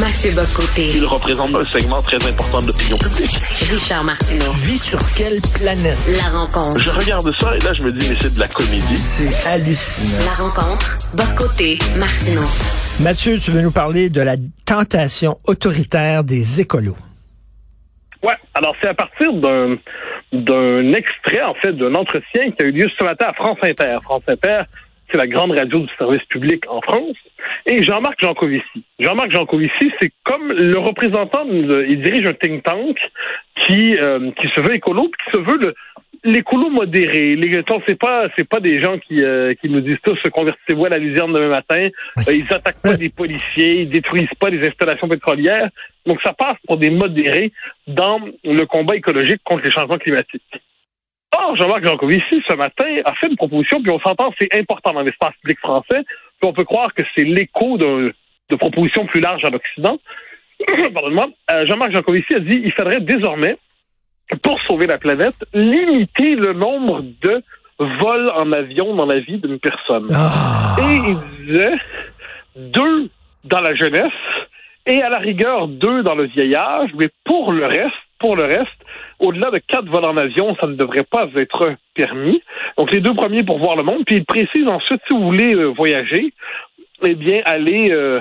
Mathieu Bocoté. Il représente un segment très important de l'opinion publique. Richard Martineau. Tu vis sur quelle planète? La rencontre. Je regarde ça et là, je me dis, mais c'est de la comédie. C'est hallucinant. La rencontre. Bocoté. Martineau. Mathieu, tu veux nous parler de la tentation autoritaire des écolos. Ouais, alors c'est à partir d'un d'un extrait, en fait, d'un entretien qui a eu lieu ce matin à France Inter. France Inter, c'est la grande radio du service public en France. Et Jean-Marc Jancovici. Jean-Marc Jancovici, c'est comme le représentant, de, il dirige un think tank qui, euh, qui se veut écolo, qui se veut le, l'écolo modéré. Les, c'est pas, c'est pas des gens qui, euh, qui nous disent tous se convertissez-vous à la luzerne demain matin. Euh, ils attaquent pas des policiers, ils détruisent pas des installations pétrolières. Donc ça passe pour des modérés dans le combat écologique contre les changements climatiques. Or, Jean-Marc Jancovici, ce matin, a fait une proposition, puis on s'entend, c'est important dans l'espace public français, puis on peut croire que c'est l'écho de, de propositions plus larges à l'Occident. Pardonne-moi. Euh, Jean-Marc Jancovici a dit il faudrait désormais, pour sauver la planète, limiter le nombre de vols en avion dans la vie d'une personne. Ah. Et il disait deux dans la jeunesse et à la rigueur deux dans le vieillage, mais pour le reste, pour le reste, au-delà de quatre vols en avion, ça ne devrait pas être permis. Donc les deux premiers pour voir le monde. Puis il précise ensuite, si vous voulez euh, voyager, eh bien allez euh,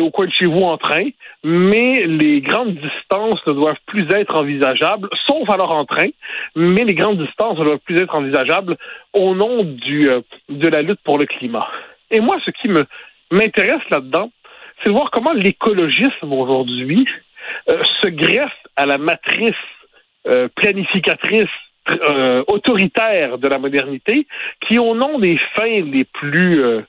au coin de chez vous en train, mais les grandes distances ne doivent plus être envisageables, sauf alors en train, mais les grandes distances ne doivent plus être envisageables au nom du euh, de la lutte pour le climat. Et moi, ce qui m'intéresse là-dedans, c'est de voir comment l'écologisme aujourd'hui se greffe à la matrice euh, planificatrice euh, autoritaire de la modernité, qui au nom des fins les plus euh,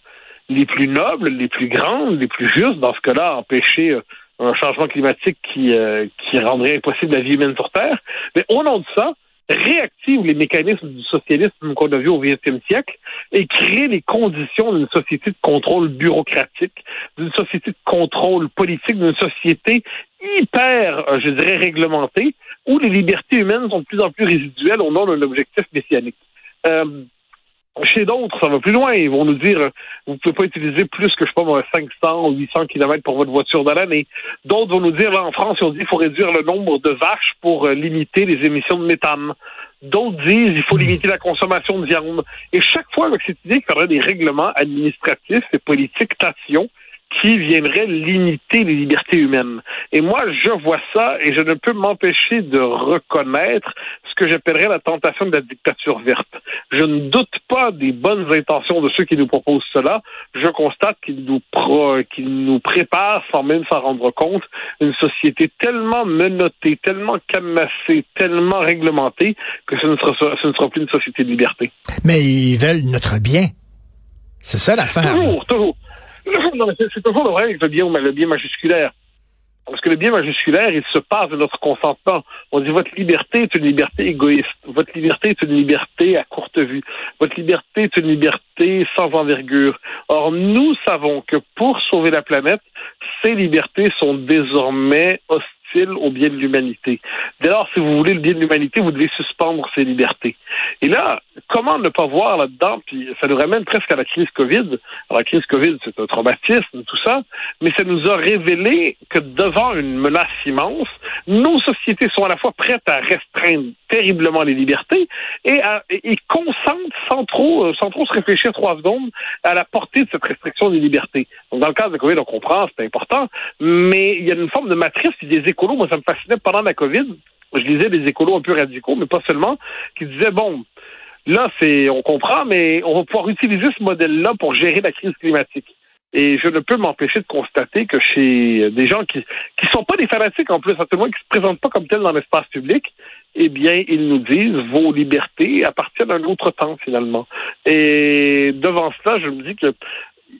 les plus nobles, les plus grandes, les plus justes, dans ce cas-là, empêcher euh, un changement climatique qui euh, qui rendrait impossible la vie humaine sur Terre, mais au nom de ça, réactive les mécanismes du socialisme qu'on a vu au XXe siècle et crée les conditions d'une société de contrôle bureaucratique, d'une société de contrôle politique, d'une société hyper, euh, je dirais, réglementée, où les libertés humaines sont de plus en plus résiduelles au nom d'un objectif messianique. Euh, chez d'autres, ça va plus loin. Ils vont nous dire, euh, vous pouvez pas utiliser plus que, je sais pas, moi, 500 ou 800 kilomètres pour votre voiture dans l'année. D'autres vont nous dire, là, en France, ils ont dit, il faut réduire le nombre de vaches pour limiter les émissions de méthane. D'autres disent, il faut limiter la consommation de viande. Et chaque fois, avec cette idée qu'il y aurait des règlements administratifs et politiques tations qui viendraient limiter les libertés humaines. Et moi, je vois ça et je ne peux m'empêcher de reconnaître ce que j'appellerais la tentation de la dictature verte. Je ne doute pas des bonnes intentions de ceux qui nous proposent cela. Je constate qu'ils nous, préparent, sans même s'en rendre compte, une société tellement menottée, tellement cadenassée, tellement réglementée que ce ne sera, ce ne sera plus une société de liberté. Mais ils veulent notre bien. C'est ça l'affaire. Toujours, toujours. Non, mais c'est toujours le problème avec le bien, le bien majusculaire. Parce que le bien majusculaire, il se passe de notre consentement. On dit votre liberté est une liberté égoïste. Votre liberté est une liberté à courte vue. Votre liberté est une liberté sans envergure. Or, nous savons que pour sauver la planète, ces libertés sont désormais hostiles au bien de l'humanité. Dès lors, si vous voulez le bien de l'humanité, vous devez suspendre ces libertés. Et là, comment ne pas voir là-dedans, puis ça nous ramène presque à la crise COVID. Alors, la crise COVID, c'est un traumatisme, tout ça, mais ça nous a révélé que devant une menace immense, nos sociétés sont à la fois prêtes à restreindre terriblement les libertés et, à, et, consentent sans trop, euh, sans trop se réfléchir trois secondes à la portée de cette restriction des libertés. Donc, dans le cas de COVID, on comprend, c'est important, mais il y a une forme de matrice, puis des moi, ça me fascinait pendant la COVID, je lisais des écolos un peu radicaux, mais pas seulement, qui disaient, bon, là, c'est, on comprend, mais on va pouvoir utiliser ce modèle-là pour gérer la crise climatique. Et je ne peux m'empêcher de constater que chez des gens qui qui sont pas des fanatiques en plus, à tout le moins qui se présentent pas comme tels dans l'espace public, eh bien, ils nous disent vos libertés appartiennent à un autre temps finalement. Et devant cela, je me dis que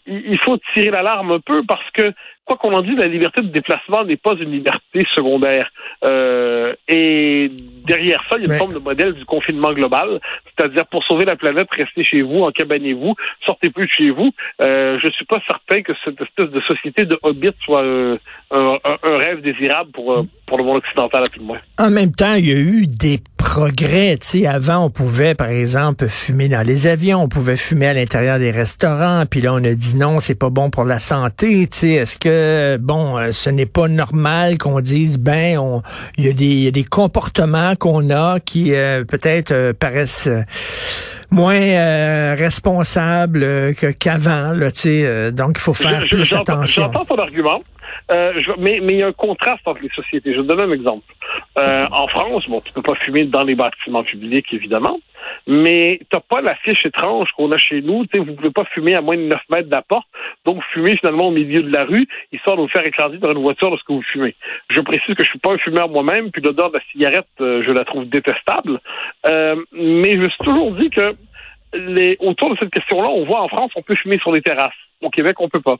il faut tirer l'alarme un peu parce que quoi qu'on en dise, la liberté de déplacement n'est pas une liberté secondaire? Euh, et derrière ça, il y a une Mais- forme de modèle du confinement global, c'est-à-dire pour sauver la planète, restez chez vous, encabanez-vous, sortez plus de chez vous. Euh, je suis pas certain que cette espèce de société de hobbits soit euh, un, rêve désirable pour, euh, pour le monde occidental à tout le moins. En même temps, il y a eu des progrès. Sais, avant, on pouvait, par exemple, fumer dans les avions, on pouvait fumer à l'intérieur des restaurants, puis là, on a dit non, c'est pas bon pour la santé. Est-ce que que bon, euh, ce n'est pas normal qu'on dise ben, on, il y a des, il y a des comportements qu'on a qui euh, peut-être euh, paraissent moins responsables qu'avant, là, tu sais. donc il faut faire Je- je- plus attention. J'entends ton argument. Euh, je- mais mais il y a un contraste entre les sociétés. Je vais te donner un exemple. Euh, en France, bon, tu peux pas fumer dans les bâtiments publics, évidemment, mais t'as pas la fiche étrange qu'on a chez nous. Tu sais, vous pouvez pas fumer à moins de 9 mètres de la porte, donc fumer finalement au milieu de la rue, histoire de vous faire écraser dans une voiture lorsque vous fumez. Je précise que je suis pas un fumeur moi-même, puis l'odeur de la cigarette, euh, je la trouve détestable. Euh, mais je me suis toujours dit que autour de cette question-là, on voit en France, on peut fumer sur les terrasses. Au Québec, on peut pas.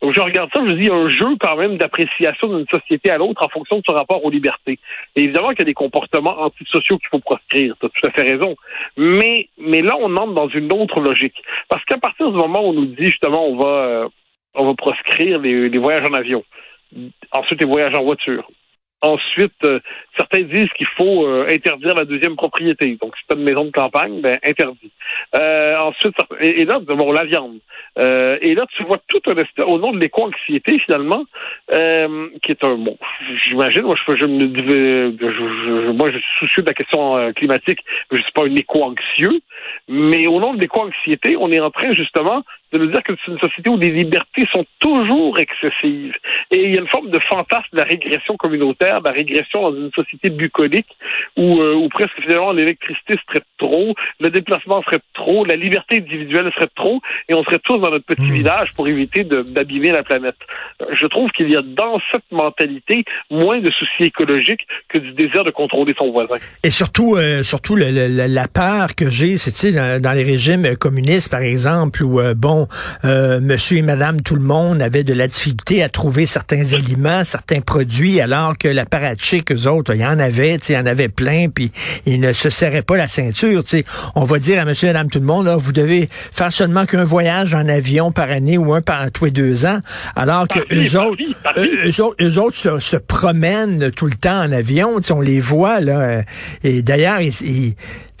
Donc, je regarde ça, je dis, un jeu quand même d'appréciation d'une société à l'autre en fonction de son rapport aux libertés. Évidemment qu'il y a des comportements antisociaux qu'il faut proscrire, tu as tout à fait raison. Mais, mais là, on entre dans une autre logique. Parce qu'à partir du moment où on nous dit, justement, on va, euh, on va proscrire les voyages en avion, ensuite les voyages en voiture, Ensuite, euh, certains disent qu'il faut euh, interdire la deuxième propriété. Donc, si c'est une maison de campagne, ben interdit. Euh, ensuite, et, et là, bon, la viande. Euh, et là, tu vois tout un espèce, au nom de l'éco-anxiété, finalement, euh, qui est un bon. J'imagine, moi, je, me euh, je, suis soucieux de la question euh, climatique, je suis pas un éco-anxieux. Mais au nom de l'éco-anxiété, on est en train justement de nous dire que c'est une société où les libertés sont toujours excessives. Et il y a une forme de fantasme de la régression communautaire, de la régression dans une société bucolique où, où presque finalement l'électricité serait trop, le déplacement serait trop, la liberté individuelle serait trop, et on serait tous dans notre petit village pour éviter d'abîmer la planète. Euh, Je trouve qu'il y a dans cette mentalité moins de soucis écologiques que du désir de contrôler son voisin. Et surtout, euh, surtout le- le- la peur que j'ai, c'est dans, dans les régimes communistes, par exemple, où euh, bon, euh, Monsieur et Madame tout le monde avait de la difficulté à trouver certains aliments, certains produits, alors que l'apparatchik, eux autres, il y en avait, tu sais, il y en avait plein, puis ils ne se serraient pas la ceinture. Tu sais, on va dire à Monsieur et Madame tout le monde, là, vous devez faire seulement qu'un voyage en avion par année ou un par tous les deux ans, alors que Par vie, eux autres, eux, eux autres, eux autres se, se promènent tout le temps en avion, on les voit là. Et d'ailleurs, ils, ils-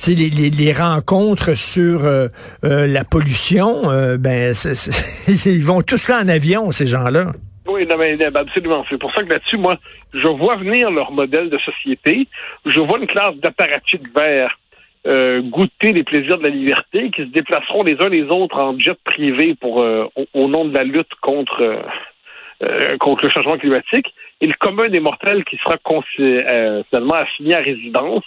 les, les, les rencontres sur euh, euh, la pollution, euh, ben, ils vont tous là en avion, ces gens-là. Oui, non, mais, ben, absolument. C'est pour ça que là-dessus, moi, je vois venir leur modèle de société. Je vois une classe d'apparatchiks verts euh, goûter les plaisirs de la liberté, qui se déplaceront les uns les autres en jet privé pour euh, au, nom de la lutte contre euh, euh, contre le changement climatique. Et le commun des mortels qui sera euh, finalement assigné à résidence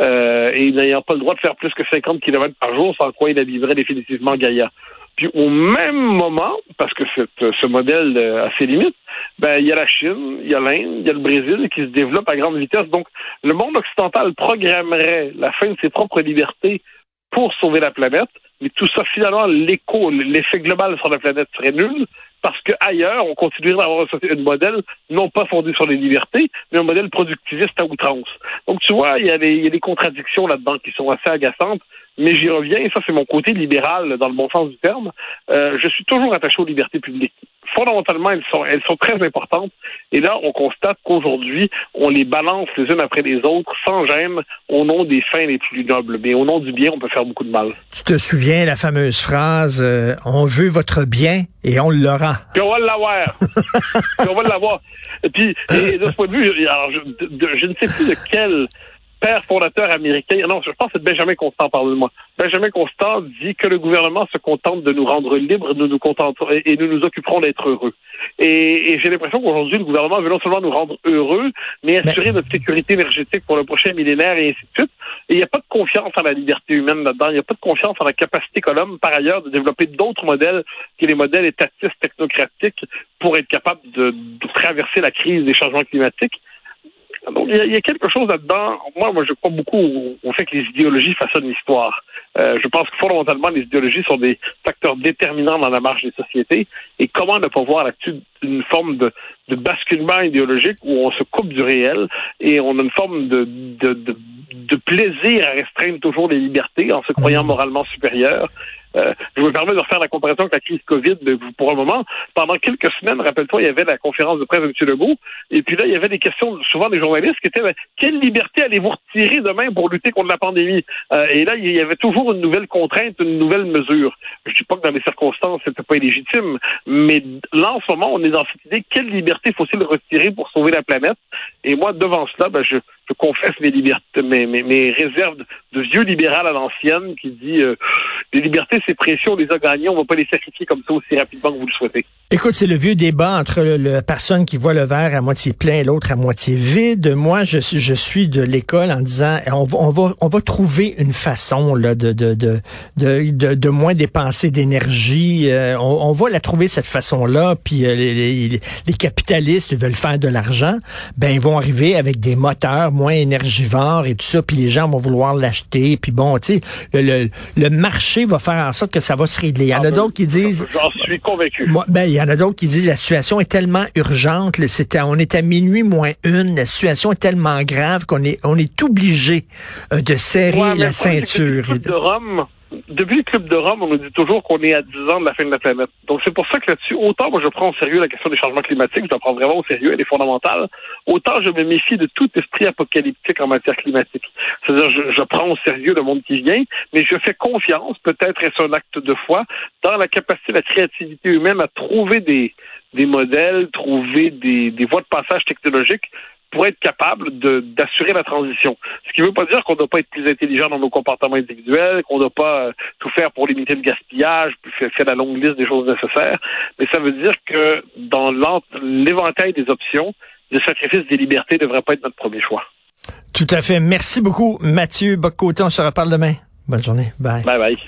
euh, et n'ayant pas le droit de faire plus que 50 km par jour, sans quoi il abîmerait définitivement Gaïa. Puis au même moment, parce que cette- ce modèle a ses limites, ben il y a la Chine, il y a l'Inde, il y a le Brésil qui se développent à grande vitesse. Donc le monde occidental programmerait la fin de ses propres libertés pour sauver la planète, mais tout ça finalement l'écho, l'effet global sur la planète serait nul parce que ailleurs on continuerait d'avoir un modèle non pas fondé sur les libertés, mais un modèle productiviste à outrance. Donc tu vois, il y a des contradictions là-dedans qui sont assez agaçantes. Mais j'y reviens, et ça c'est mon côté libéral dans le bon sens du terme. Euh, je suis toujours attaché aux libertés publiques. Fondamentalement, elles sont, elles sont très importantes. Et là, on constate qu'aujourd'hui, on les balance les unes après les autres, sans gêne, au nom des fins les plus nobles. Mais au nom du bien, on peut faire beaucoup de mal. Tu te souviens la fameuse phrase euh, On veut votre bien et on l'aura. Puis on va l'avoir. Puis on va l'avoir. Et puis, et de ce point de vue, alors, je, de- je ne sais plus de quel père fondateur américain, non, je pense que c'est Benjamin Constant, pardonne-moi. Benjamin Constant dit que le gouvernement se contente de nous rendre libres, nous nous et nous nous occuperons d'être heureux. Et, et j'ai l'impression qu'aujourd'hui, le gouvernement veut non seulement nous rendre heureux, mais assurer notre sécurité énergétique pour le prochain millénaire et ainsi de suite. Et il n'y a pas de confiance en la liberté humaine là-dedans. Il n'y a pas de confiance en la capacité qu'a l'homme, par ailleurs, de développer d'autres modèles que les modèles étatistes technocratiques pour être capable de, de traverser la crise des changements climatiques. Donc, il y, y a quelque chose là-dedans. Moi, moi, je crois beaucoup au, au fait que les idéologies façonnent l'histoire. Euh, je pense que fondamentalement, les idéologies sont des facteurs déterminants dans la marche des sociétés. Et comment ne pas voir là-dessus une forme de, de basculement idéologique où on se coupe du réel et on a une forme de, de, de, de plaisir à restreindre toujours les libertés en se croyant moralement supérieur. Euh, je me permets de refaire la comparaison avec la crise COVID pour un moment. Pendant quelques semaines, rappelle-toi, il y avait la conférence de presse de M. Legault, et puis là, il y avait des questions souvent des journalistes qui étaient ben, quelle liberté allez-vous retirer demain pour lutter contre la pandémie? Euh, et là, il y avait toujours une nouvelle contrainte, une nouvelle mesure. Je dis pas que dans les circonstances, c'était pas illégitime, mais là, en ce moment, on est dans cette idée, quelle liberté faut-il retirer pour sauver la planète? Et moi, devant cela, ben, je, je confesse mes libertés, mes, réserves de, vieux libéral à l'ancienne qui dit euh, les libertés, c'est précieux, on les a gagnées, on va pas les sacrifier comme ça aussi rapidement que vous le souhaitez. Écoute, c'est le vieux débat entre la personne qui voit le verre à moitié plein et l'autre à moitié vide. Moi, je, je suis de l'école en disant on va, on va, on va trouver une façon là, de, de, de, de, de, moins dépenser d'énergie. Euh, on, on, va la trouver cette façon-là. Puis euh, les, les, les, capitalistes veulent faire de l'argent. Ben, ils vont arriver avec des moteurs moins énergivores et tout ça. Puis les gens vont vouloir l'acheter. Puis bon, tu sais, le, le, marché va faire en sorte que ça va se régler. Il y en a ah, d'autres qui disent... J'en suis convaincu. Moi, ben, il y en a d'autres qui disent la situation est tellement urgente, c'était, on est à minuit moins une, la situation est tellement grave qu'on est, on est obligé euh, de serrer la ceinture. De Rome, depuis le Club de Rome, on nous dit toujours qu'on est à 10 ans de la fin de la planète. Donc c'est pour ça que là-dessus, autant moi je prends au sérieux la question des changements climatiques, je la prends vraiment au sérieux, elle est fondamentale, autant je me méfie de tout esprit apocalyptique en matière climatique. C'est-à-dire, je, je prends au sérieux le monde qui vient, mais je fais confiance, peut-être est-ce un acte de foi, dans la capacité, la créativité humaine à trouver des, des modèles, trouver des, des voies de passage technologiques pour être capable d'assurer la transition. Ce qui ne veut pas dire qu'on ne doit pas être plus intelligent dans nos comportements individuels, qu'on ne doit pas euh, tout faire pour limiter le gaspillage, faire la longue liste des choses nécessaires, mais ça veut dire que dans l'éventail des options, le sacrifice des libertés ne devrait pas être notre premier choix. Tout à fait. Merci beaucoup, Mathieu Boccoté. On se reparle demain. Bonne journée. Bye. Bye bye.